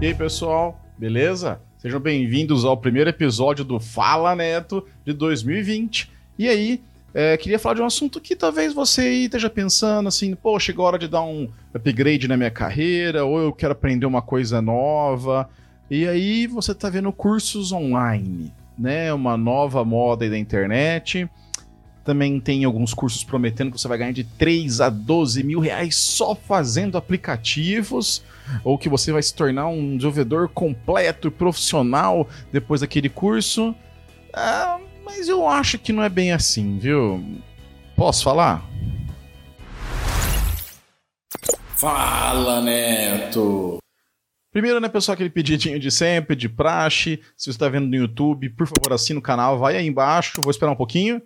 E aí, pessoal, beleza? Sejam bem-vindos ao primeiro episódio do Fala Neto de 2020. E aí, é, queria falar de um assunto que talvez você esteja pensando assim, pô, chegou a hora de dar um upgrade na minha carreira, ou eu quero aprender uma coisa nova. E aí você está vendo cursos online, né? Uma nova moda da internet. Também tem alguns cursos prometendo que você vai ganhar de 3 a 12 mil reais só fazendo aplicativos, ou que você vai se tornar um desenvolvedor completo e profissional depois daquele curso. Ah, mas eu acho que não é bem assim, viu? Posso falar? Fala, Neto! Primeiro, né, pessoal, aquele pedidinho de sempre, de praxe. Se você está vendo no YouTube, por favor, assina o canal, vai aí embaixo. Vou esperar um pouquinho.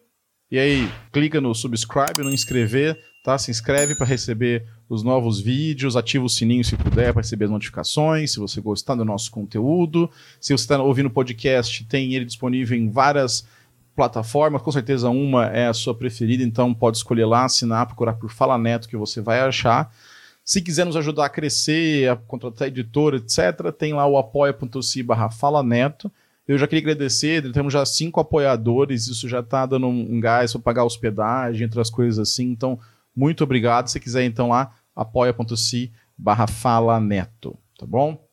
E aí, clica no subscribe, no inscrever, tá? Se inscreve para receber os novos vídeos, ativa o sininho se puder para receber as notificações, se você gostar do nosso conteúdo. Se você está ouvindo o podcast, tem ele disponível em várias plataformas, com certeza uma é a sua preferida, então pode escolher lá, assinar, procurar por Fala Neto que você vai achar. Se quiser nos ajudar a crescer, a contratar editora, etc., tem lá o apoia.se barra Fala Neto. Eu já queria agradecer, temos já cinco apoiadores, isso já está dando um gás para pagar hospedagem, entre as coisas assim. Então, muito obrigado. Se quiser, então, lá, apoia.se barra fala neto, tá bom?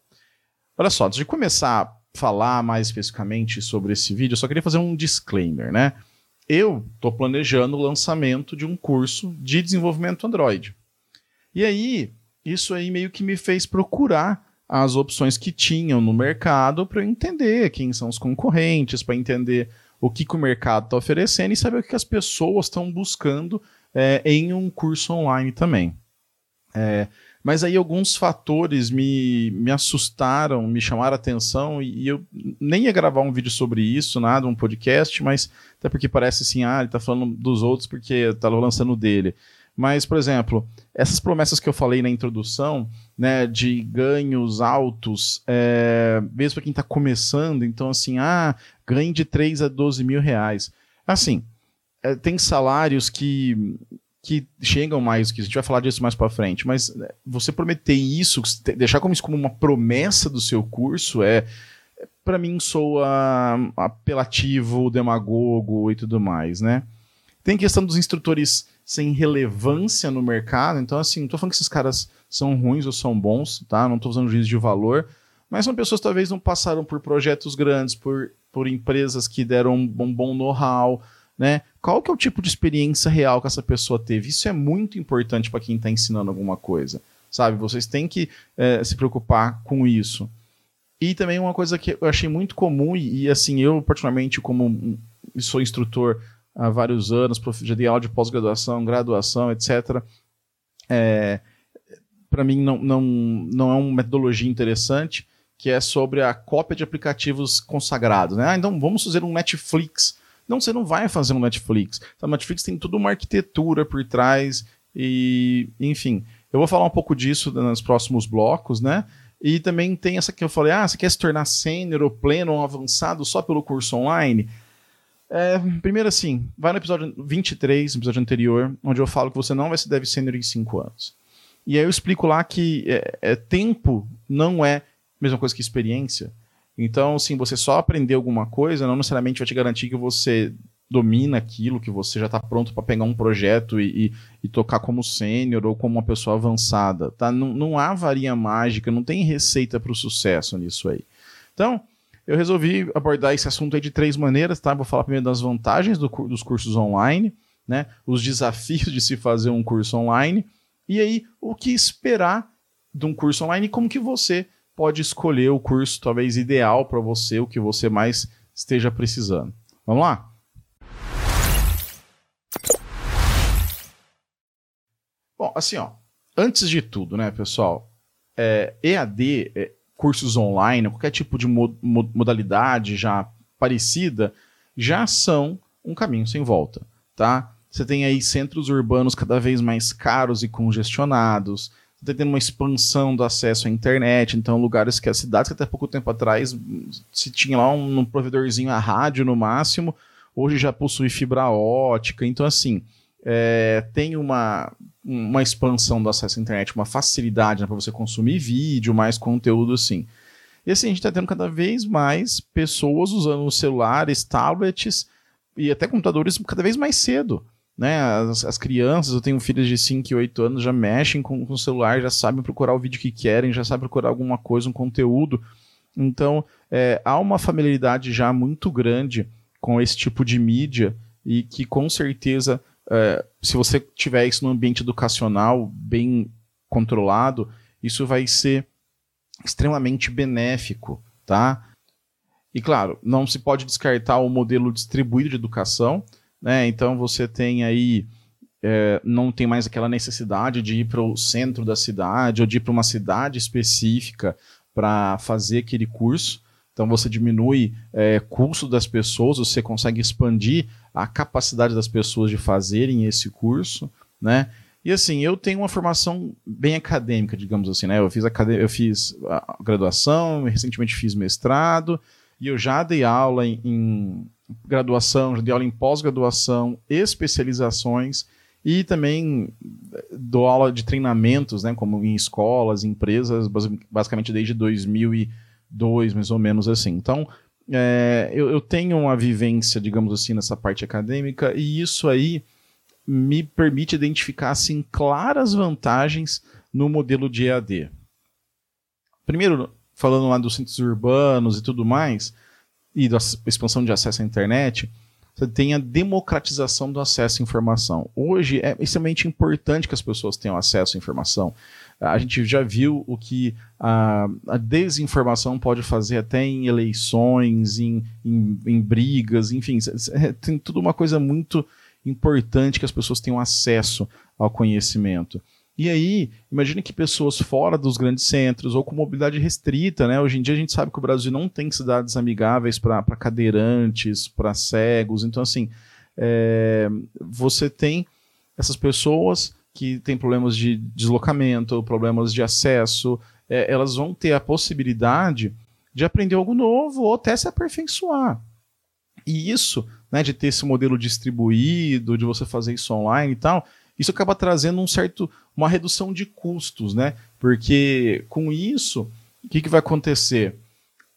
Olha só, antes de começar a falar mais especificamente sobre esse vídeo, eu só queria fazer um disclaimer, né? Eu estou planejando o lançamento de um curso de desenvolvimento Android. E aí, isso aí meio que me fez procurar as opções que tinham no mercado para entender quem são os concorrentes, para entender o que, que o mercado está oferecendo e saber o que as pessoas estão buscando é, em um curso online também. É, mas aí alguns fatores me, me assustaram, me chamaram a atenção e, e, eu nem ia gravar um vídeo sobre isso, nada, um podcast, mas até porque parece assim, ah, ele está falando dos outros porque está lançando dele. Mas, por exemplo, essas promessas que eu falei na introdução, né, de ganhos altos, é, mesmo para quem está começando, então assim, ah, ganhe de 3 a 12 mil reais. Assim, é, tem salários que, que chegam mais que a gente vai falar disso mais para frente, mas né, você prometer isso, deixar como isso como uma promessa do seu curso é para mim soa apelativo, demagogo e tudo mais, né? Tem questão dos instrutores sem relevância no mercado. Então, assim, não tô falando que esses caras são ruins ou são bons, tá? Não tô usando juízo de valor. Mas são pessoas que talvez não passaram por projetos grandes, por, por empresas que deram um, um bom know-how, né? Qual que é o tipo de experiência real que essa pessoa teve? Isso é muito importante para quem está ensinando alguma coisa, sabe? Vocês têm que é, se preocupar com isso. E também uma coisa que eu achei muito comum, e, e assim, eu particularmente como sou instrutor há vários anos, já dei aula de pós-graduação, graduação, etc. É, Para mim, não, não, não é uma metodologia interessante, que é sobre a cópia de aplicativos consagrados. Né? Ah, então vamos fazer um Netflix. Não, você não vai fazer um Netflix. A Netflix tem toda uma arquitetura por trás, e enfim. Eu vou falar um pouco disso nos próximos blocos, né? E também tem essa que eu falei: ah, você quer se tornar sênior ou pleno ou avançado só pelo curso online? É, primeiro assim, vai no episódio 23, no episódio anterior, onde eu falo que você não vai se deve sênior em 5 anos. E aí eu explico lá que é, é, tempo não é a mesma coisa que experiência. Então, assim, você só aprender alguma coisa não necessariamente vai te garantir que você domina aquilo, que você já está pronto para pegar um projeto e, e, e tocar como sênior ou como uma pessoa avançada. Tá? Não, não há varinha mágica, não tem receita para o sucesso nisso aí. Então, eu resolvi abordar esse assunto de três maneiras, tá? Vou falar primeiro das vantagens do, dos cursos online, né? Os desafios de se fazer um curso online e aí o que esperar de um curso online e como que você pode escolher o curso talvez ideal para você, o que você mais esteja precisando. Vamos lá? Bom, assim, ó, antes de tudo, né, pessoal, é, EAD é, cursos online, qualquer tipo de modalidade já parecida, já são um caminho sem volta, tá? Você tem aí centros urbanos cada vez mais caros e congestionados, você tem uma expansão do acesso à internet, então lugares que as cidades que até pouco tempo atrás se tinha lá um, um provedorzinho a rádio no máximo, hoje já possui fibra ótica, então assim, é, tem uma, uma expansão do acesso à internet, uma facilidade né, para você consumir vídeo, mais conteúdo assim. E assim, a gente está tendo cada vez mais pessoas usando celulares, tablets e até computadores cada vez mais cedo. Né? As, as crianças, eu tenho filhos de 5 e 8 anos, já mexem com, com o celular, já sabem procurar o vídeo que querem, já sabem procurar alguma coisa, um conteúdo. Então, é, há uma familiaridade já muito grande com esse tipo de mídia e que com certeza, é, se você tiver isso no ambiente educacional bem controlado, isso vai ser extremamente benéfico, tá? E claro, não se pode descartar o modelo distribuído de educação, né? Então você tem aí é, não tem mais aquela necessidade de ir para o centro da cidade ou de ir para uma cidade específica para fazer aquele curso. Então você diminui é, custo das pessoas, você consegue expandir a capacidade das pessoas de fazerem esse curso, né? E assim, eu tenho uma formação bem acadêmica, digamos assim, né? Eu fiz, eu fiz graduação, recentemente fiz mestrado, e eu já dei aula em, em graduação, já dei aula em pós-graduação, especializações, e também dou aula de treinamentos, né? Como em escolas, empresas, basicamente desde 2002, mais ou menos assim. Então, é, eu, eu tenho uma vivência, digamos assim, nessa parte acadêmica, e isso aí me permite identificar assim claras vantagens no modelo de EAD. Primeiro, falando lá dos centros urbanos e tudo mais, e da expansão de acesso à internet, você tem a democratização do acesso à informação. Hoje é extremamente importante que as pessoas tenham acesso à informação. A gente já viu o que a, a desinformação pode fazer até em eleições, em, em, em brigas, enfim, tem tudo uma coisa muito importante que as pessoas tenham acesso ao conhecimento. E aí, imagine que pessoas fora dos grandes centros ou com mobilidade restrita, né? Hoje em dia a gente sabe que o Brasil não tem cidades amigáveis para cadeirantes, para cegos. Então, assim, é, você tem essas pessoas que têm problemas de deslocamento, problemas de acesso, é, elas vão ter a possibilidade de aprender algo novo ou até se aperfeiçoar. E isso né, de ter esse modelo distribuído, de você fazer isso online e tal, isso acaba trazendo um certo, uma redução de custos, né? Porque com isso, o que, que vai acontecer?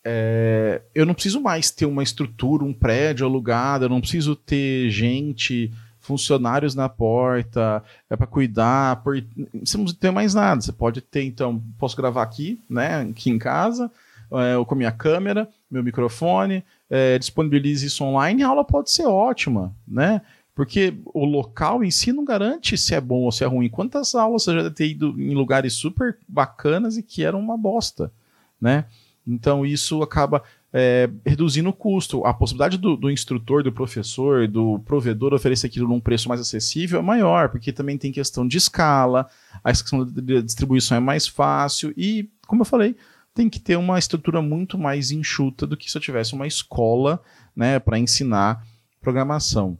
É, eu não preciso mais ter uma estrutura, um prédio alugado, eu não preciso ter gente, funcionários na porta, é para cuidar, por, você não tem mais nada. Você pode ter, então, posso gravar aqui, né, aqui em casa, é, com a minha câmera, meu microfone, é, disponibilize isso online, a aula pode ser ótima, né? Porque o local em si não garante se é bom ou se é ruim. Quantas aulas você já deve ter ido em lugares super bacanas e que eram uma bosta, né? Então isso acaba é, reduzindo o custo. A possibilidade do, do, instrutor, do professor, do provedor oferecer aquilo num preço mais acessível é maior, porque também tem questão de escala, a questão da distribuição é mais fácil e, como eu falei, tem que ter uma estrutura muito mais enxuta do que se eu tivesse uma escola né, para ensinar programação.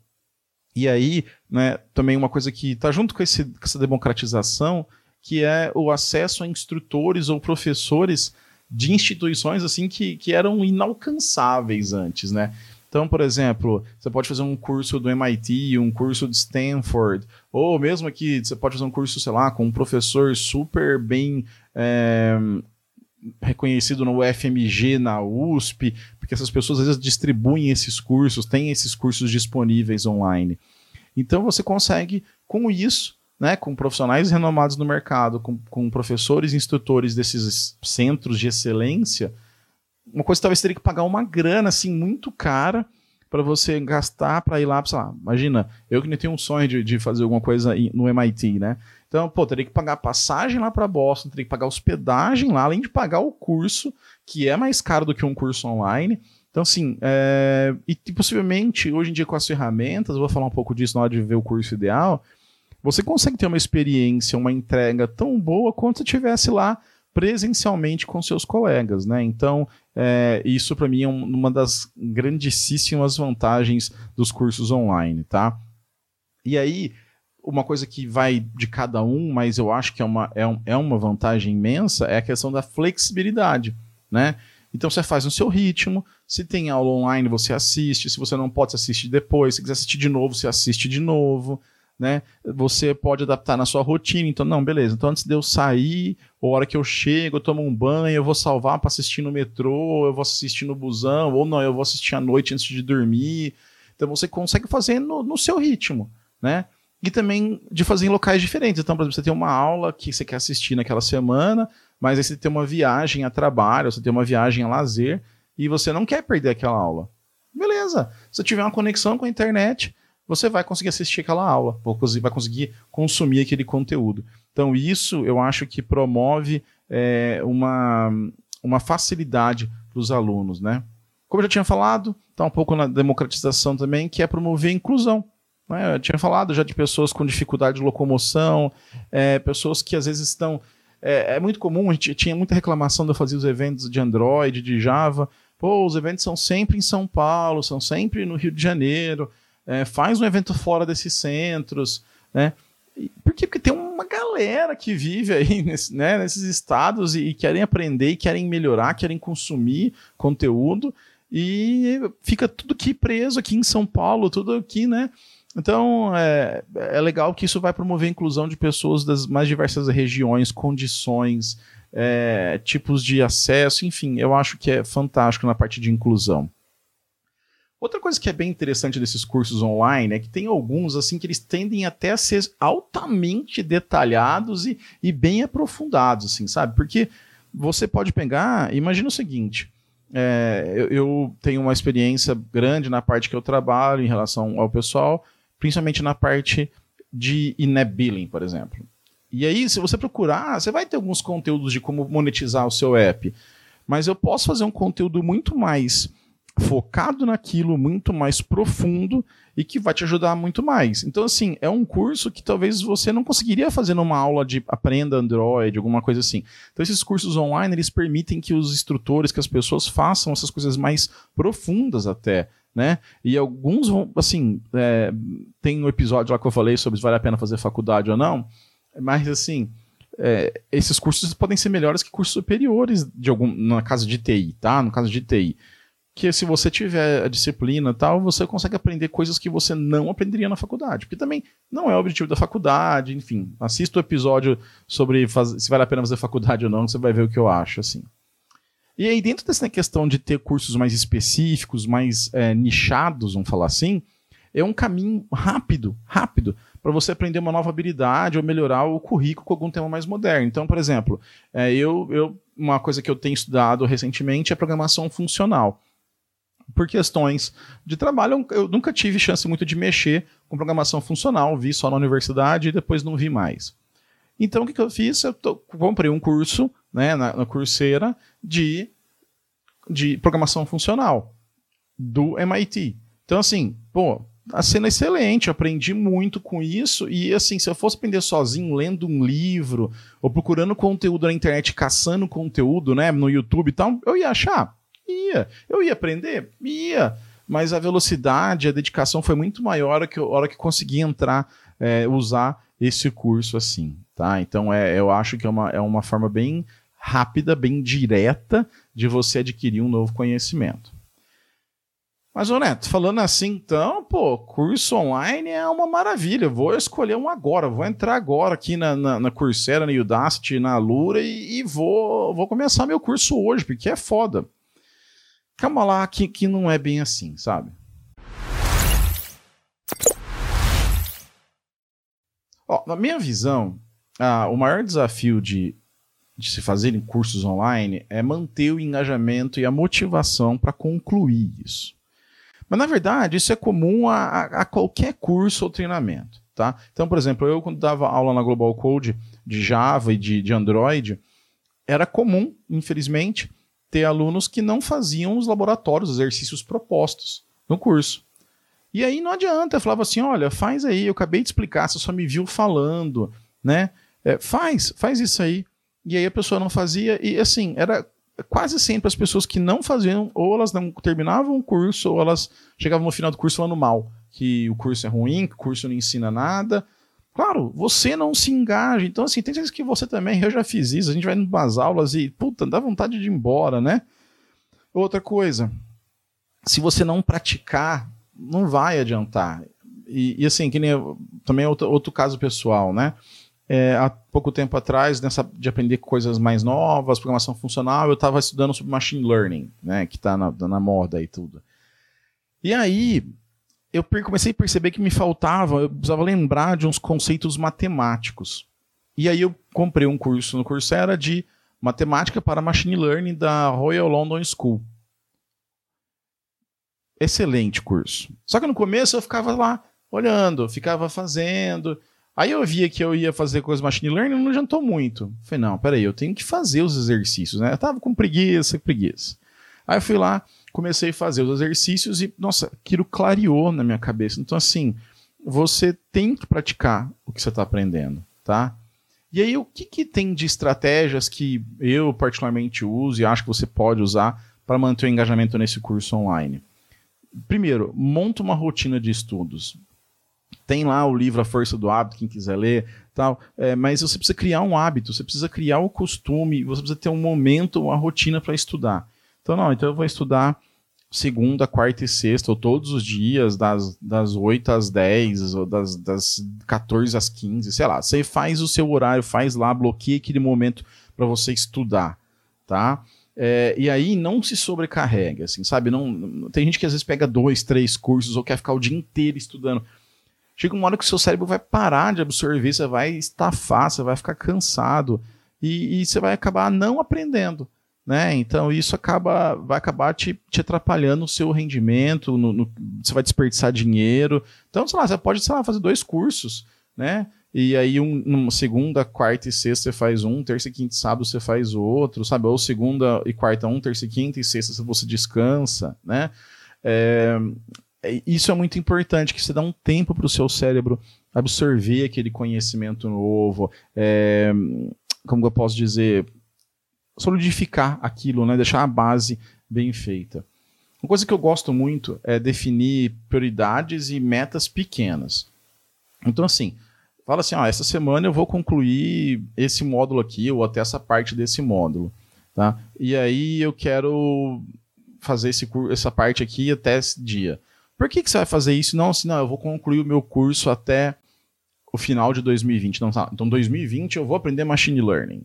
E aí, né, também uma coisa que está junto com, esse, com essa democratização, que é o acesso a instrutores ou professores de instituições assim que, que eram inalcançáveis antes, né? Então, por exemplo, você pode fazer um curso do MIT, um curso de Stanford, ou mesmo aqui você pode fazer um curso, sei lá, com um professor super bem é, reconhecido no UFMG, na USP, porque essas pessoas às vezes distribuem esses cursos, têm esses cursos disponíveis online. Então você consegue, com isso, né, com profissionais renomados no mercado, com, com professores e instrutores desses centros de excelência, uma coisa que talvez teria que pagar uma grana assim muito cara para você gastar para ir lá, sei lá, imagina, eu que nem tenho um sonho de, de fazer alguma coisa no MIT, né? Então, pô, teria que pagar passagem lá para Boston, teria que pagar hospedagem lá, além de pagar o curso, que é mais caro do que um curso online. Então, assim, é... e possivelmente, hoje em dia com as ferramentas, vou falar um pouco disso na hora de ver o curso ideal, você consegue ter uma experiência, uma entrega tão boa quanto se estivesse lá presencialmente com seus colegas, né? Então, é, isso para mim é um, uma das grandíssimas vantagens dos cursos online, tá? E aí, uma coisa que vai de cada um, mas eu acho que é uma, é, um, é uma vantagem imensa, é a questão da flexibilidade, né? Então você faz no seu ritmo, se tem aula online você assiste, se você não pode assistir depois, se quiser assistir de novo, você assiste de novo. Né? Você pode adaptar na sua rotina. Então, não, beleza. Então, antes de eu sair, ou a hora que eu chego, eu tomo um banho, eu vou salvar para assistir no metrô, eu vou assistir no busão, ou não, eu vou assistir à noite antes de dormir. Então, você consegue fazer no, no seu ritmo, né? E também de fazer em locais diferentes. Então, por exemplo, você tem uma aula que você quer assistir naquela semana, mas aí você tem uma viagem a trabalho, você tem uma viagem a lazer, e você não quer perder aquela aula. Beleza. Se tiver uma conexão com a internet, você vai conseguir assistir aquela aula, vai conseguir consumir aquele conteúdo. Então, isso eu acho que promove é, uma, uma facilidade para os alunos, né? Como eu já tinha falado, está um pouco na democratização também, que é promover a inclusão. Né? Eu tinha falado já de pessoas com dificuldade de locomoção, é, pessoas que às vezes estão. É, é, muito comum, a gente tinha muita reclamação de eu fazer os eventos de Android, de Java. Pô, os eventos são sempre em São Paulo, são sempre no Rio de Janeiro é, faz um evento fora desses centros, né? Por quê? Porque tem uma galera que vive aí nesse, né, nesses estados e, e, querem aprender, e querem melhorar, querem consumir conteúdo e fica tudo aqui preso aqui em São Paulo, tudo aqui, né? Então é, é legal que isso vai promover a inclusão de pessoas das mais diversas regiões, condições, é, tipos de acesso, enfim, eu acho que é fantástico na parte de inclusão. Outra coisa que é bem interessante desses cursos online é que tem alguns assim que eles tendem até a ser altamente detalhados e, e bem aprofundados, assim, sabe? Porque você pode pegar, imagina o seguinte, é, eu, eu, tenho uma experiência grande na parte que eu trabalho em relação ao pessoal, principalmente na parte de in-app billing, por exemplo. E aí, se você procurar, você vai ter alguns conteúdos de como monetizar o seu app, mas eu posso fazer um conteúdo muito mais focado naquilo, muito mais profundo e que vai te ajudar muito mais. Então, assim, é um curso que talvez você não conseguiria fazer numa aula de aprenda Android, alguma coisa assim. Então, esses cursos online, eles permitem que os instrutores, que as pessoas façam essas coisas mais profundas até, né? E alguns vão, assim, é, tem um episódio lá que eu falei sobre se vale a pena fazer faculdade ou não, mas, assim, é, esses cursos podem ser melhores que cursos superiores de algum, na casa de TI, tá? No caso de TI que se você tiver a disciplina tal, você consegue aprender coisas que você não aprenderia na faculdade. Porque também não é o objetivo da faculdade, enfim. Assista o episódio sobre se vale a pena fazer faculdade ou não, você vai ver o que eu acho, assim. E aí, dentro dessa questão de ter cursos mais específicos, mais é, nichados, vamos falar assim, é um caminho rápido, rápido, para você aprender uma nova habilidade ou melhorar o currículo com algum tema mais moderno. Então, por exemplo, é, eu, eu, uma coisa que eu tenho estudado recentemente é programação funcional por questões de trabalho, eu nunca tive chance muito de mexer com programação funcional, vi só na universidade e depois não vi mais. Então o que, que eu fiz? Eu tô, comprei um curso né, na, na Coursera de, de programação funcional do MIT. Então, assim, pô, a cena é excelente, aprendi muito com isso. E assim, se eu fosse aprender sozinho, lendo um livro, ou procurando conteúdo na internet, caçando conteúdo, né, no YouTube e tal, eu ia achar Ia. Eu ia aprender? Ia. Mas a velocidade, a dedicação foi muito maior que a hora que consegui entrar, é, usar esse curso assim, tá? Então é, eu acho que é uma, é uma forma bem rápida, bem direta de você adquirir um novo conhecimento. Mas, ô Neto, falando assim, então, pô, curso online é uma maravilha. Vou escolher um agora, vou entrar agora aqui na, na, na Coursera, na Udacity, na Lura e, e, vou, vou começar meu curso hoje, porque é foda. Calma lá, que, que não é bem assim, sabe? Ó, na minha visão, ah, o maior desafio de, de se fazerem cursos online é manter o engajamento e a motivação para concluir isso. Mas, na verdade, isso é comum a, a, qualquer curso ou treinamento. Tá? Então, por exemplo, eu quando dava aula na Global Code de Java e de, de Android, era comum, infelizmente, ter alunos que não faziam os laboratórios, os exercícios propostos no curso. E aí não adianta, eu falava assim, olha, faz aí, eu acabei de explicar, você só me viu falando, né? É, faz, faz isso aí. E aí a pessoa não fazia, e assim, era quase sempre as pessoas que não faziam, ou elas não terminavam o curso, ou elas chegavam no final do curso falando mal, que o curso é ruim, que o curso não ensina nada, Claro, você não se engaja. Então, assim, tem certeza que você também, eu já fiz isso. A gente vai nas aulas e, puta, dá vontade de ir embora, né? Outra coisa, se você não praticar, não vai adiantar. E, e assim, que nem também é outro, outro caso pessoal, né? É, há pouco tempo atrás, nessa de aprender coisas mais novas, programação funcional, eu estava estudando sobre machine learning, né, que está na, na moda e tudo. E aí, eu comecei a perceber que me faltava, eu precisava lembrar de uns conceitos matemáticos. E aí eu comprei um curso no Coursera de matemática para machine learning da Royal London School. Excelente curso. Só que no começo eu ficava lá olhando, ficava fazendo. Aí eu via que eu ia fazer coisa machine learning, não adiantou muito. Falei, não, peraí, eu tenho que fazer os exercícios, né? Eu tava com preguiça, preguiça. Aí eu fui lá, comecei a fazer os exercícios e, nossa, aquilo clareou na minha cabeça. Então, assim, você tem que praticar o que você está aprendendo, tá? E aí, o que, que tem de estratégias que eu particularmente uso e acho que você pode usar para manter o engajamento nesse curso online? Primeiro, monta uma rotina de estudos. Tem lá o livro A Força do Hábito, quem quiser ler, tal. É, mas você precisa criar um hábito, você precisa criar o costume, você precisa ter um momento, uma rotina para estudar. Então, não, então eu vou estudar segunda, quarta e sexta, ou todos os dias, das, das 8 às 10, ou das, das 14 às 15, sei lá. Você faz o seu horário, faz lá, bloqueia aquele momento para você estudar, tá? É, e aí não se sobrecarrega, assim, sabe? Não, tem gente que às vezes pega dois, três cursos ou quer ficar o dia inteiro estudando. Chega uma hora que o seu cérebro vai parar de absorver, você vai estafar, você vai ficar cansado e, e você vai acabar não aprendendo. Né? Então isso acaba, vai acabar te, te atrapalhando o seu rendimento, no, no, você vai desperdiçar dinheiro. Então, sei lá, você pode, sei lá, fazer dois cursos, né? E aí, um, segunda, quarta e sexta você faz um, terça e quinta e sábado você faz outro, sabe? Ou segunda e quarta um, terça e quinta e sexta você descansa, né? É, é isso é muito importante, que você dá um tempo para o seu cérebro absorver aquele conhecimento novo. É, como eu posso dizer, solidificar aquilo, né? deixar a base bem feita. Uma coisa que eu gosto muito é definir prioridades e metas pequenas. Então, assim, fala assim: ó, essa semana eu vou concluir esse módulo aqui, ou até essa parte desse módulo. Tá? E aí eu quero fazer esse, essa parte aqui até esse dia. Por que, que você vai fazer isso? Não, assim, não, eu vou concluir o meu curso até o final de 2020. Não, tá? Então, 2020 eu vou aprender machine learning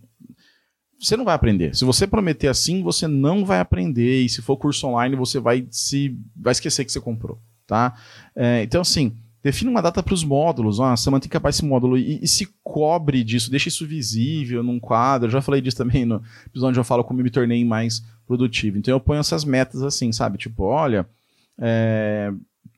você não vai aprender. Se você prometer assim, você não vai aprender. E se for curso online, você vai se vai esquecer que você comprou, tá? É, então, assim, defina uma data para os módulos. Ah, semana tem que acabar esse módulo e, e, se cobre disso, deixa isso visível num quadro. Eu já falei disso também no episódio onde eu falo como eu me tornei mais produtivo. Então, eu ponho essas metas assim, sabe? Tipo, olha. É,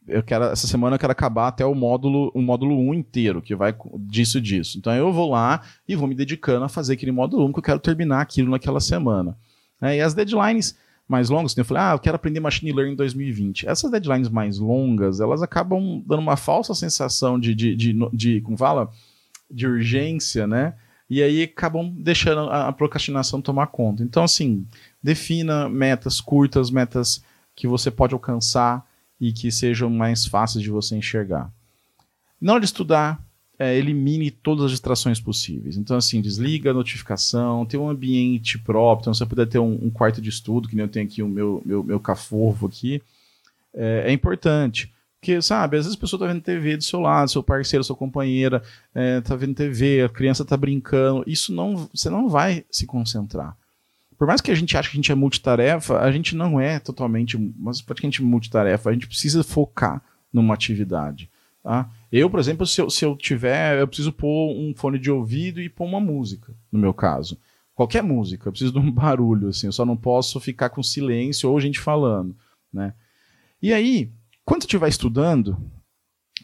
eu quero essa semana eu quero acabar até o módulo o módulo 1 inteiro, que vai disso disso. Então eu vou lá e vou me dedicando a fazer aquele módulo 1 que eu quero terminar aquilo naquela semana. É, e as deadlines mais longas, eu falei, ah, eu quero aprender machine learning em 2020. Essas deadlines mais longas, elas acabam dando uma falsa sensação de, de, de, de, como fala, de urgência, né? E aí acabam deixando a procrastinação tomar conta. Então, assim, defina metas curtas, metas que você pode alcançar, e que sejam mais fáceis de você enxergar. Na hora de estudar, é, elimine todas as distrações possíveis. Então, assim, desliga a notificação, tem um ambiente próprio, então você puder ter um, um, quarto de estudo, que nem eu tenho aqui o meu, meu, meu cafofo aqui, é, é importante. Porque, sabe, às vezes a pessoa está vendo TV do seu lado, seu parceiro, sua companheira é, tá vendo TV, a criança está brincando. Isso não, você não vai se concentrar por mais que a gente ache que a gente é multitarefa, a gente não é totalmente, mas praticamente multitarefa. A gente precisa focar numa atividade. Tá? Eu, por exemplo, se eu, se eu tiver, eu preciso pôr um fone de ouvido e pôr uma música, no meu caso. Qualquer música, eu preciso de um barulho, assim, eu só não posso ficar com silêncio ou gente falando, né? E aí, quando você estiver estudando,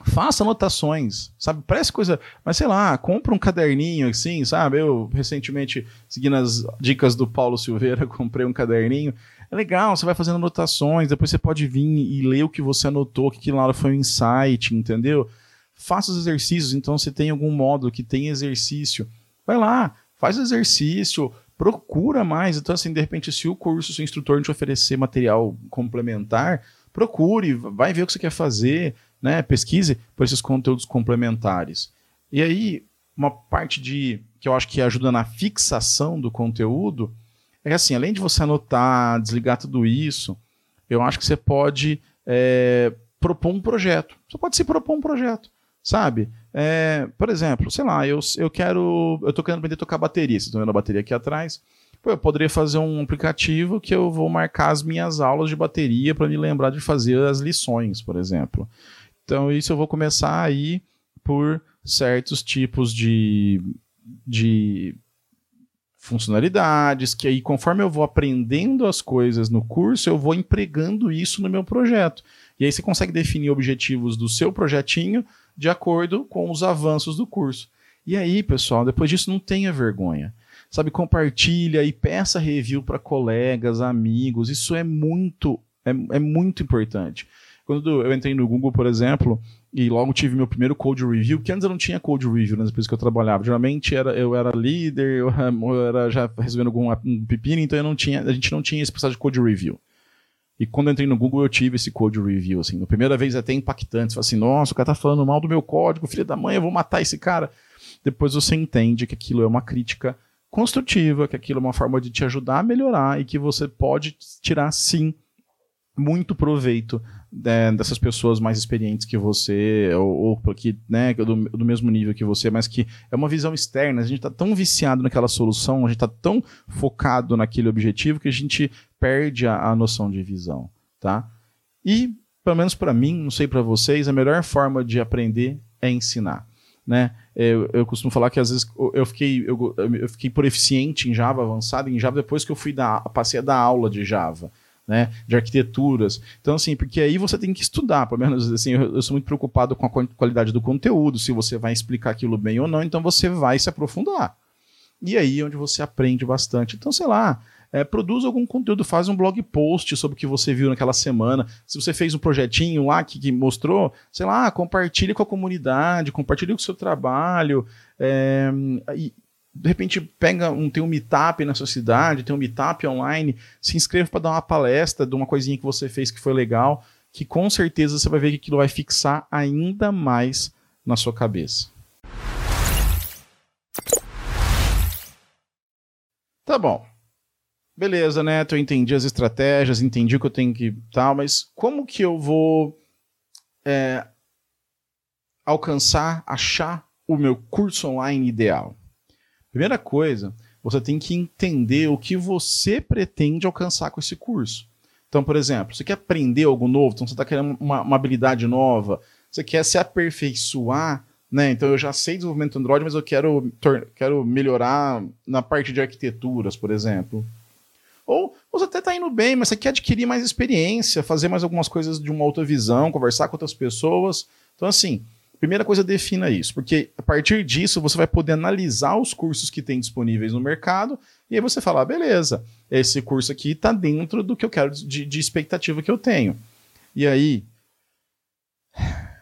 faça anotações, sabe? Parece coisa, mas sei lá, compra um caderninho assim, sabe? Eu recentemente, seguindo as dicas do Paulo Silveira, comprei um caderninho. É legal, você vai fazendo anotações, depois você pode vir e ler o que você anotou, que aquilo lá foi um insight, entendeu? Faça os exercícios, então se tem algum módulo que tem exercício, vai lá, faz o exercício, procura mais. Então, assim, de repente, se o curso, se o instrutor te oferecer material complementar, procure, vai ver o que você quer fazer, né, pesquise por esses conteúdos complementares. E aí, uma parte de que eu acho que ajuda na fixação do conteúdo é assim, além de você anotar, desligar tudo isso, eu acho que você pode é, propor um projeto. Você pode se propor um projeto. sabe? É, por exemplo, sei lá, eu, eu quero. Eu tô querendo aprender a tocar bateria. Vocês estão vendo a bateria aqui atrás? Pô, eu poderia fazer um aplicativo que eu vou marcar as minhas aulas de bateria para me lembrar de fazer as lições, por exemplo. Então, isso eu vou começar aí por certos tipos de, de funcionalidades, que aí, conforme eu vou aprendendo as coisas no curso, eu vou empregando isso no meu projeto. E aí você consegue definir objetivos do seu projetinho de acordo com os avanços do curso. E aí, pessoal, depois disso não tenha vergonha sabe, compartilha e peça review para colegas, amigos. Isso é muito, é, é muito importante. Quando eu entrei no Google, por exemplo, e logo tive meu primeiro code review, que antes eu não tinha code review nas empresas que eu trabalhava. Geralmente era, eu era líder, eu, era já resolvendo algum um pepino, então eu não tinha, a gente não tinha esse processo de code review. E quando eu entrei no Google, eu tive esse code review, assim. Primeira vez até impactante. Você fala assim, nossa, o cara tá falando mal do meu código, filho da mãe, eu vou matar esse cara. Depois você entende que aquilo é uma crítica construtiva, que aquilo é uma forma de te ajudar a melhorar e que você pode tirar sim muito proveito é, dessas pessoas mais experientes que você, ou, ou que, né, do, do, mesmo nível que você, mas que é uma visão externa. A gente está tão viciado naquela solução, a gente está tão focado naquele objetivo que a gente perde a, a noção de visão, tá? E, pelo menos para mim, não sei para vocês, a melhor forma de aprender é ensinar né? Eu, eu, costumo falar que às vezes eu fiquei, eu, eu, fiquei por eficiente em Java, avançado em Java, depois que eu fui dar, passei a dar aula de Java. Né, de arquiteturas. Então, assim, porque aí você tem que estudar, pelo menos assim, eu, eu, sou muito preocupado com a qualidade do conteúdo, se você vai explicar aquilo bem ou não, então você vai se aprofundar. E aí é onde você aprende bastante. Então, sei lá, é, produz algum conteúdo, faz um blog post sobre o que você viu naquela semana. Se você fez um projetinho lá que, que mostrou, sei lá, compartilhe com a comunidade, compartilhe com o seu trabalho. É, e, de repente pega um, tem um meetup na sua cidade, tem um meetup online, se inscreva para dar uma palestra de uma coisinha que você fez que foi legal, que com certeza você vai ver que aquilo vai fixar ainda mais na sua cabeça. Tá bom beleza, né? Eu entendi as estratégias, entendi o que eu tenho que tal, mas como que eu vou é, alcançar, achar o meu curso online ideal? Primeira coisa, você tem que entender o que você pretende alcançar com esse curso. Então, por exemplo, você quer aprender algo novo, então você está querendo uma, uma, habilidade nova, você quer se aperfeiçoar, né? Então eu já sei desenvolvimento Android, mas eu quero, quero melhorar na parte de arquiteturas, por exemplo. Ou você até está indo bem, mas você quer adquirir mais experiência, fazer mais algumas coisas de uma outra visão, conversar com outras pessoas. Então, assim, primeira coisa, defina isso, porque a partir disso você vai poder analisar os cursos que tem disponíveis no mercado e aí você fala, ah, beleza, esse curso aqui está dentro do que eu quero, de, de expectativa que eu tenho. E aí,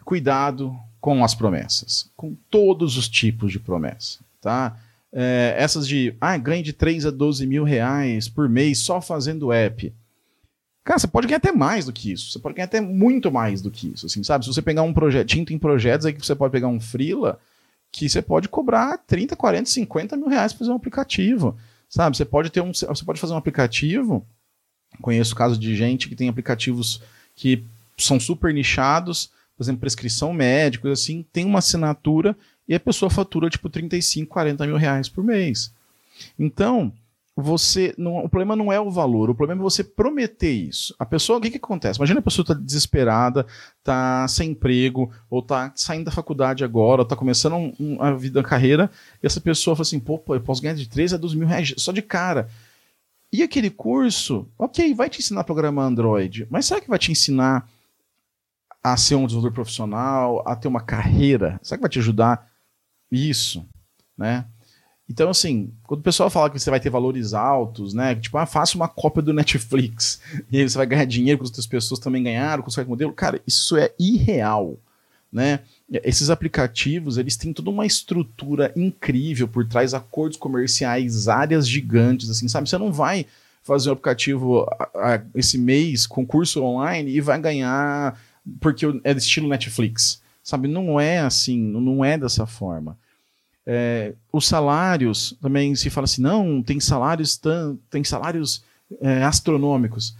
cuidado com as promessas, com todos os tipos de promessa, tá? é, essas de ah, ganhe de 3 a 12 mil reais por mês só fazendo app. Cara, você pode ganhar até mais do que isso. Você pode ganhar até muito mais do que isso, assim, sabe? Se você pegar um projetinho, tem projetos aí que você pode pegar um freela que você pode cobrar 30, 40, 50 mil reais para fazer um aplicativo, sabe? Você pode ter um, você pode fazer um aplicativo. Conheço casos de gente que tem aplicativos que são super nichados, por exemplo, prescrição médica, assim, tem uma assinatura e a pessoa fatura tipo 35, 40 mil reais por mês. Então, você não, o problema não é o valor, o problema é você prometer isso. A pessoa, o que, que acontece? Imagina a pessoa está desesperada, está sem emprego, ou está saindo da faculdade agora, está começando um, um, a vida, a carreira, e essa pessoa fala assim, pô, eu posso ganhar de 3 a 12 mil reais só de cara. E aquele curso, ok, vai te ensinar a programar Android, mas será que vai te ensinar a ser um desenvolvedor profissional, a ter uma carreira? Será que vai te ajudar isso, né? Então, assim, quando o pessoal fala que você vai ter valores altos, né? Tipo, ah, faça uma cópia do Netflix e aí você vai ganhar dinheiro que as outras pessoas também ganharam com o modelo. Cara, isso é irreal, né? Esses aplicativos, eles têm toda uma estrutura incrível por trás, acordos comerciais, áreas gigantes, assim, sabe? Você não vai fazer um aplicativo esse mês, concurso online, e vai ganhar porque é estilo Netflix. Sabe, não é assim, não é dessa forma. É, os salários também se fala assim, não, tem salários tem salários é, astronômicos.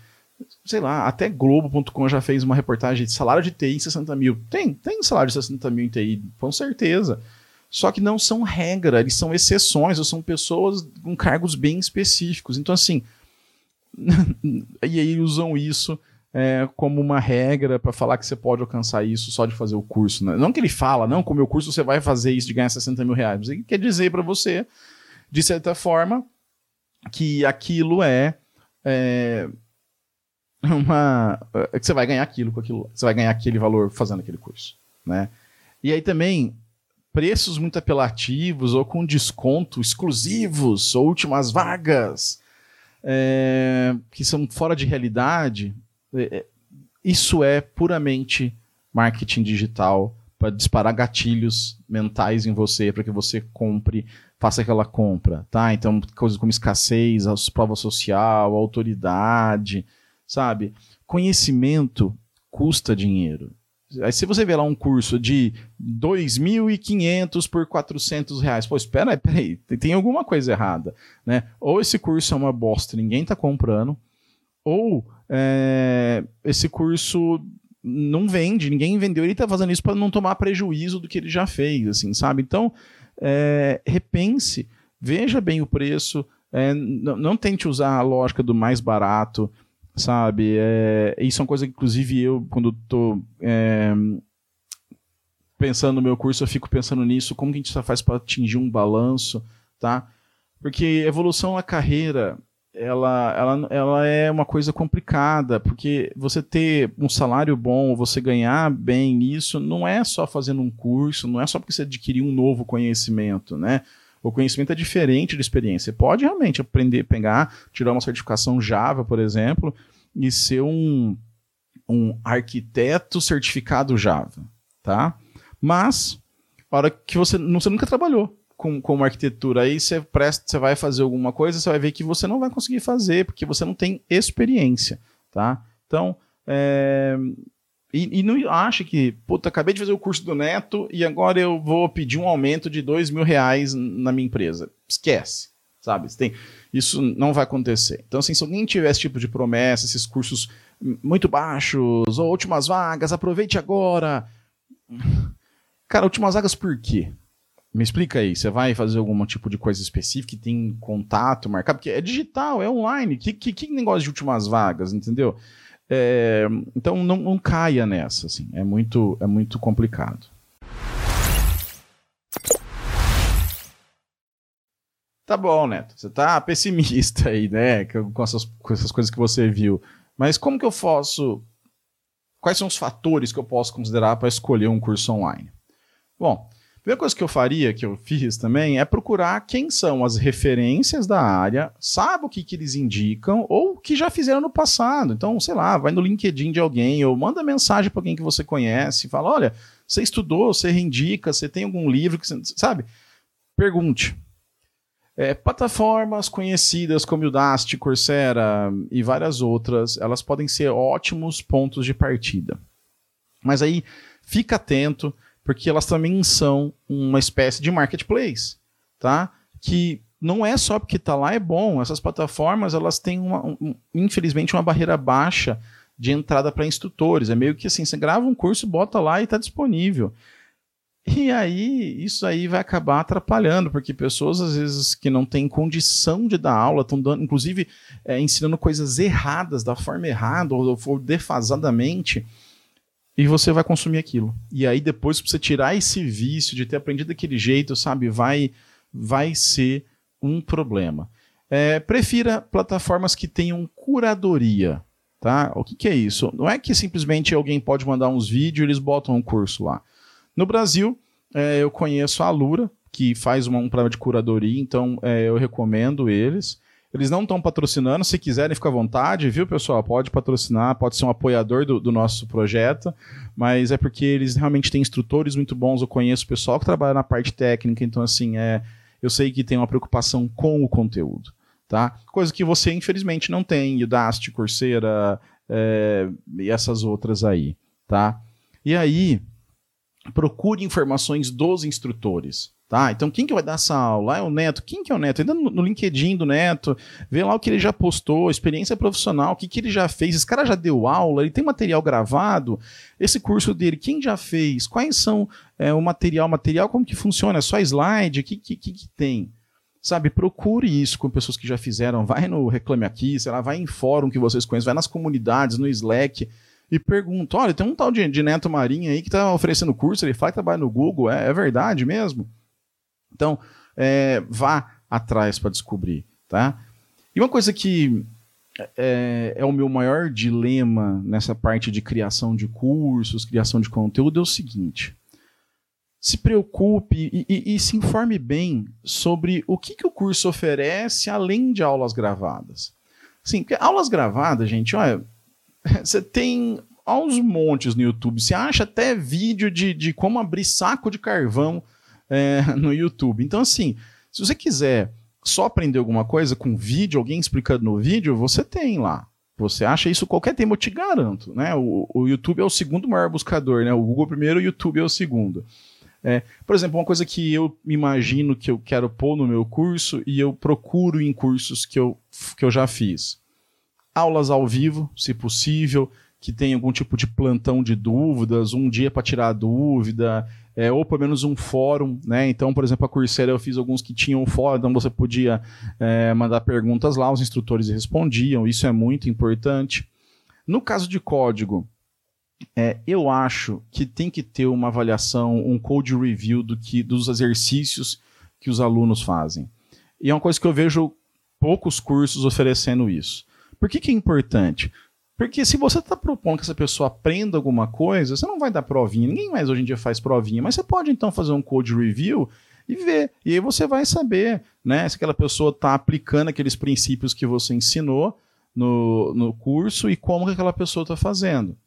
sei lá, até Globo.com já fez uma reportagem de salário de TI em 60 mil. Tem, tem salário de 60 mil em TI, com certeza. Só que não são regra, eles são exceções, ou são pessoas com cargos bem específicos. Então, assim, e aí usam isso é, como uma regra para falar que você pode alcançar isso só de fazer o curso. Né? Não que ele fala, não, com o meu curso você vai fazer isso de ganhar 60 mil reais. Mas ele quer dizer para você, de certa forma, que aquilo é, é uma. É que você vai ganhar aquilo com aquilo. Você vai ganhar aquele valor fazendo aquele curso. Né? E aí também preços muito apelativos ou com desconto exclusivos ou últimas vagas é, que são fora de realidade, isso é puramente marketing digital para disparar gatilhos mentais em você para que você compre, faça aquela compra, tá? Então coisas como escassez, prova social, autoridade, sabe? Conhecimento custa dinheiro. Aí se você vê lá um curso de 2.500 por 400 reais, pô, espera aí, peraí, tem alguma coisa errada, né? Ou esse curso é uma bosta, ninguém tá comprando, ou é, esse curso não vende, ninguém vendeu, ele tá fazendo isso para não tomar prejuízo do que ele já fez, assim, sabe? Então, é, repense, veja bem o preço, é, não tente usar a lógica do mais barato, sabe? É, isso é uma coisa que, inclusive, eu, quando estou é, pensando no meu curso, eu fico pensando nisso, como que a gente faz para atingir um balanço, tá? Porque evolução na carreira, ela, ela, ela é uma coisa complicada, porque você ter um salário bom, você ganhar bem nisso, não é só fazendo um curso, não é só porque você adquirir um novo conhecimento, né? O conhecimento é diferente da experiência. Você pode realmente aprender, pegar, tirar uma certificação Java, por exemplo, e ser um, um arquiteto certificado Java, tá? Mas, hora que você, você nunca trabalhou com, com uma arquitetura, aí você presta, você vai fazer alguma coisa, você vai ver que você não vai conseguir fazer, porque você não tem experiência, tá? Então, é, e, e, não acha que, puta, acabei de fazer o curso do Neto e agora eu vou pedir um aumento de dois mil reais na minha empresa. Esquece, sabe? Tem, isso não vai acontecer. Então, assim, se alguém tiver esse tipo de promessa, esses cursos muito baixos, ou últimas vagas, aproveite agora. Cara, últimas vagas por quê? Me explica aí, você vai fazer algum tipo de coisa específica que tem contato marcado? Porque é digital, é online. Que, que, que negócio de últimas vagas, entendeu? É, então não, não, caia nessa, assim, é muito, é muito complicado. Tá bom, Neto, você tá pessimista aí, né, com essas, com essas coisas que você viu. Mas como que eu posso. Quais são os fatores que eu posso considerar para escolher um curso online? Bom, primeira coisa que eu faria, que eu fiz também, é procurar quem são as referências da área, sabe o que, que eles indicam ou que já fizeram no passado. Então, sei lá, vai no LinkedIn de alguém ou manda mensagem para alguém que você conhece, fala: olha, você estudou, você reindica, você tem algum livro que você. Sabe? Pergunte. É, plataformas conhecidas como Udacity, Coursera e várias outras, elas podem ser ótimos pontos de partida. Mas aí, fica atento porque elas também são uma espécie de marketplace, tá? Que não é só porque está lá é bom. Essas plataformas elas têm uma, um, infelizmente uma barreira baixa de entrada para instrutores. É meio que assim, você grava um curso, bota lá e está disponível. E aí, isso aí vai acabar atrapalhando, porque pessoas, às vezes, que não têm condição de dar aula, estão dando, inclusive, é, ensinando coisas erradas, da forma errada, ou, ou defasadamente, e você vai consumir aquilo. E aí depois pra você tirar esse vício de ter aprendido daquele jeito, sabe, vai vai ser um problema. É, prefira plataformas que tenham curadoria, tá? O que, que, é isso? Não é que simplesmente alguém pode mandar uns vídeos e eles botam um curso lá. No Brasil, é, eu conheço a Alura, que faz uma, um programa de curadoria, então é, eu recomendo eles. Eles não estão patrocinando, se quiserem, fica à vontade, viu, pessoal? Pode patrocinar, pode ser um apoiador do, do, nosso projeto, mas é porque eles realmente têm instrutores muito bons. Eu conheço o pessoal que trabalha na parte técnica, então, assim, é, eu sei que tem uma preocupação com o conteúdo, tá? Coisa que você, infelizmente, não tem, Udacity, Coursera é, e essas outras aí, tá? E aí, procure informações dos instrutores Tá? Então, quem que vai dar essa aula? É o Neto. Quem que é o Neto? Entra no, LinkedIn do Neto, vê lá o que ele já postou, experiência profissional, o que, que ele já fez. Esse cara já deu aula, ele tem material gravado. Esse curso dele, quem já fez? Quais são é, o material? Material, como que funciona? É só slide? O que, que, que, que tem? Sabe, procure isso com pessoas que já fizeram. Vai no Reclame Aqui, sei lá, vai em fórum que vocês conhecem, vai nas comunidades, no Slack e pergunta: olha, tem um tal de, de Neto Marinho aí que está oferecendo curso, ele que trabalha no Google, é, é verdade mesmo? Então, é, vá atrás para descobrir, tá? E uma coisa que é, é, o meu maior dilema nessa parte de criação de cursos, criação de conteúdo é o seguinte: se preocupe e, e, e se informe bem sobre o que, que o curso oferece além de aulas gravadas. Sim, aulas gravadas, gente, olha, você tem aos montes no YouTube. Você acha até vídeo de, de como abrir saco de carvão é, no YouTube. Então, assim, se você quiser só aprender alguma coisa com vídeo, alguém explicando no vídeo, você tem lá. Você acha isso qualquer tema, eu te garanto. Né? O, o YouTube é o segundo maior buscador, né? O Google primeiro, o YouTube é o segundo. É, por exemplo, uma coisa que eu imagino que eu quero pôr no meu curso e eu procuro em cursos que eu, que eu já fiz. Aulas ao vivo, se possível, que tem algum tipo de plantão de dúvidas, um dia para tirar dúvida, é, ou pelo menos um fórum, né? Então, por exemplo, a Coursera eu fiz alguns que tinham fórum, então você podia é, mandar perguntas lá, os instrutores respondiam, isso é muito importante. No caso de código, é, eu acho que tem que ter uma avaliação, um code review do que, dos exercícios que os alunos fazem. E é uma coisa que eu vejo poucos cursos oferecendo isso. Por que, que é importante? Porque se você está propondo que essa pessoa aprenda alguma coisa, você não vai dar provinha. Ninguém mais hoje em dia faz provinha, mas você pode então fazer um code review e ver. E aí você vai saber né, se aquela pessoa está aplicando aqueles princípios que você ensinou no, no curso e como que aquela pessoa está fazendo.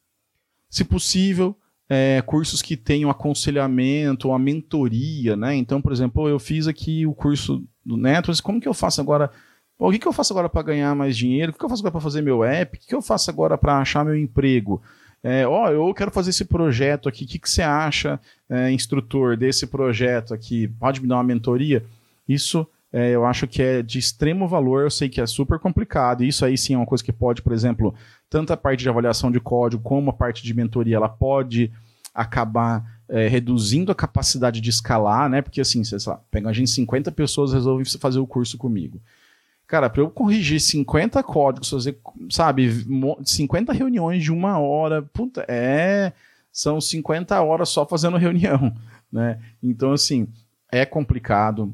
Se possível, é, cursos que tenham aconselhamento ou a mentoria, né? Então, por exemplo, eu fiz aqui o curso do Networks, como que eu faço agora o que, que eu faço agora para ganhar mais dinheiro? O que, que eu faço agora para fazer meu app? O que, que eu faço agora para achar meu emprego? É, ó, eu quero fazer esse projeto aqui. O que, que você acha, é, instrutor, desse projeto aqui? Pode me dar uma mentoria? Isso é, eu acho que é de extremo valor. Eu sei que é super complicado. Isso aí sim é uma coisa que pode, por exemplo, tanto a parte de avaliação de código como a parte de mentoria, ela pode acabar é, reduzindo a capacidade de escalar, né? Porque assim, sei lá, pega a gente 50 pessoas resolvem fazer o curso comigo. Cara, para eu corrigir 50 códigos, fazer, sabe, 50 reuniões de uma hora, puta, é. São 50 horas só fazendo reunião, né? Então, assim, é complicado,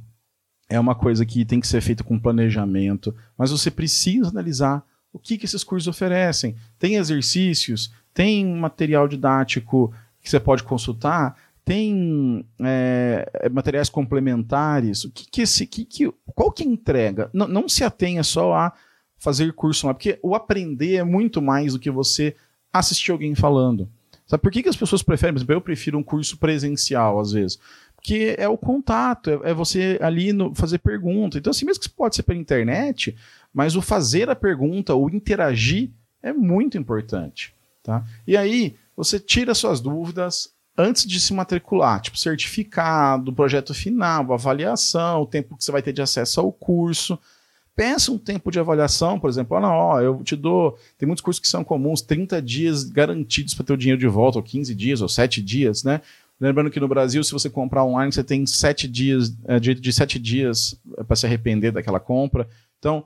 é uma coisa que tem que ser feita com planejamento, mas você precisa analisar o que, que esses cursos oferecem. Tem exercícios, tem material didático que você pode consultar, tem é, materiais complementares? O que, que esse, que, que, qual que entrega? Não, não se atenha só a fazer curso lá, porque o aprender é muito mais do que você assistir alguém falando. Sabe por que, que as pessoas preferem? Por exemplo, eu prefiro um curso presencial, às vezes. Porque é o contato, é, é você ali no, fazer pergunta. Então, assim, mesmo que pode ser pela internet, mas o fazer a pergunta, o interagir, é muito importante. Tá? E aí, você tira suas dúvidas, antes de se matricular, tipo certificado, projeto final, avaliação, o tempo que você vai ter de acesso ao curso. Pensa um tempo de avaliação, por exemplo, ah, não, ó, eu te dou, tem muitos cursos que são comuns, 30 dias garantidos para ter o dinheiro de volta, ou 15 dias, ou 7 dias, né? Lembrando que no Brasil, se você comprar online, você tem 7 dias, é, direito de 7 dias é, para se arrepender daquela compra. Então,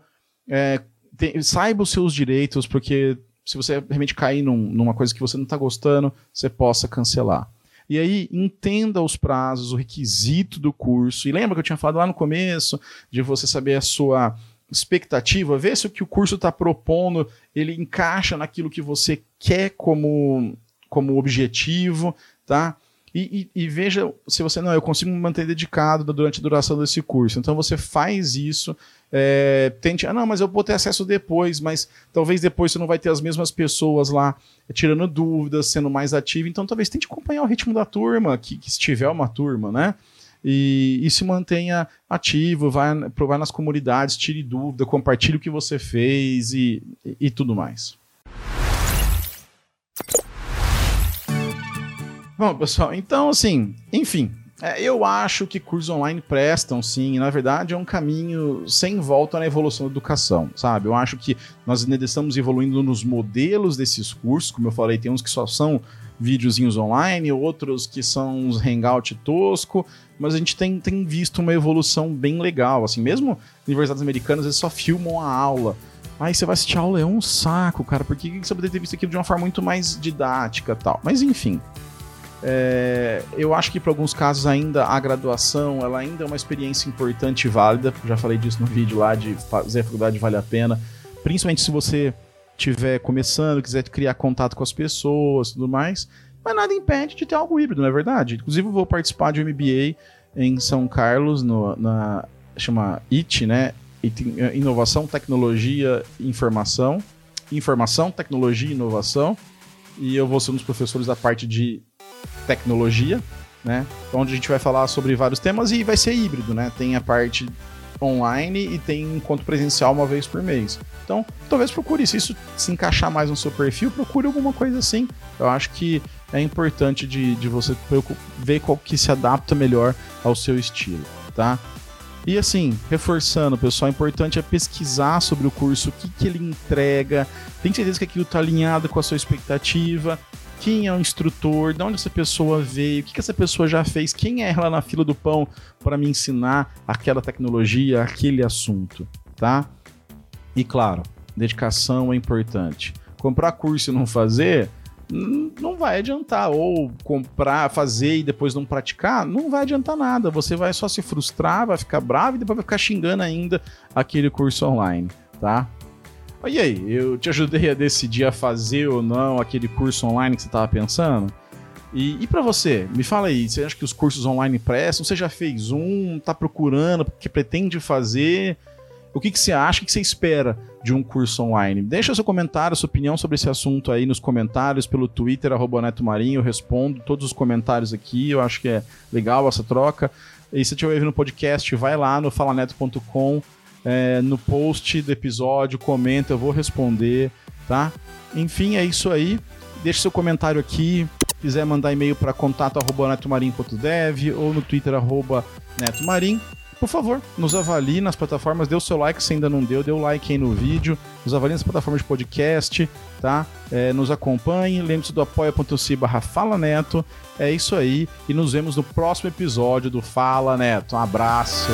é, tem, saiba os seus direitos, porque se você realmente cair num, numa coisa que você não está gostando, você possa cancelar. E aí entenda os prazos, o requisito do curso. E lembra que eu tinha falado lá no começo de você saber a sua expectativa, ver se o que o curso está propondo ele encaixa naquilo que você quer como, como objetivo, tá? E, e, e, veja se você não, eu consigo me manter dedicado durante a duração desse curso. Então você faz isso, é, tente, ah, não, mas eu vou ter acesso depois, mas talvez depois você não vai ter as mesmas pessoas lá tirando dúvidas, sendo mais ativo. Então talvez tente acompanhar o ritmo da turma, que, que se tiver uma turma, né? E, e, se mantenha ativo, vai, vai nas comunidades, tire dúvida, compartilhe o que você fez e, e, e tudo mais. Bom, pessoal, então assim, enfim, É, eu acho que cursos online prestam, sim. Na verdade, é um caminho sem volta na evolução da educação, sabe? Eu acho que nós ainda estamos evoluindo nos modelos desses cursos. Como eu falei, tem uns que só são videozinhos online, outros que são uns hangout tosco, mas a gente tem, tem visto uma evolução bem legal. Assim, mesmo universidades americanas, eles só filmam a aula. Aí você vai assistir a aula, é um saco, cara, porque você poderia ter visto aquilo de uma forma muito mais didática tal. Mas enfim, é, eu acho que para alguns casos ainda a graduação ela ainda é uma experiência importante e válida. Já falei disso no vídeo lá de fazer a faculdade vale a pena, principalmente se você estiver começando, quiser criar contato com as pessoas, tudo mais. Mas nada impede de ter algo híbrido, não é verdade? Inclusive eu vou participar de um MBA em São Carlos, no, na chama IT, né? Inovação, tecnologia, informação, informação, tecnologia, e inovação. E eu vou ser um dos professores da parte de tecnologia, né? Onde a gente vai falar sobre vários temas e vai ser híbrido, né? Tem a parte online e tem encontro presencial uma vez por mês. Então, talvez procure, se isso se encaixar mais no seu perfil, procure alguma coisa assim. Eu acho que é importante de, de você ver qual que se adapta melhor ao seu estilo, tá? E assim, reforçando, pessoal, o importante é pesquisar sobre o curso, o que, que ele entrega, tem certeza que aquilo está alinhado com a sua expectativa, quem é o instrutor, de onde essa pessoa veio, o que, que essa pessoa já fez, quem é ela na fila do pão para me ensinar aquela tecnologia, aquele assunto, tá? E claro, dedicação é importante. Comprar curso e não fazer, não vai adiantar. Ou comprar, fazer e depois não praticar, não vai adiantar nada. Você vai só se frustrar, vai ficar bravo e depois vai ficar xingando ainda aquele curso online, tá? E aí, eu te ajudei a decidir a fazer ou não aquele curso online que você estava pensando? E, e para você, me fala aí, você acha que os cursos online prestam? Você já fez um? Tá procurando? Que pretende fazer? O que, que você acha? O que você espera de um curso online? Deixa seu comentário, sua opinião sobre esse assunto aí nos comentários, pelo Twitter, arroba Neto Marinho, eu respondo todos os comentários aqui, eu acho que é legal essa troca. E se você estiver ouvindo no podcast, vai lá no falaneto.com é, no post do episódio, comenta, eu vou responder, tá? Enfim, é isso aí. Deixe seu comentário aqui. Se quiser mandar e-mail para contato@netomarim.dev ou no Twitter arroba netomarim. Por favor, nos avalie nas plataformas, dê o seu like se ainda não deu, dê o like aí no vídeo, nos avalie nas plataformas de podcast, tá? É, nos acompanhe, lembre-se do apoia.se barra Fala Neto. É isso aí, e nos vemos no próximo episódio do Fala Neto. Um abraço!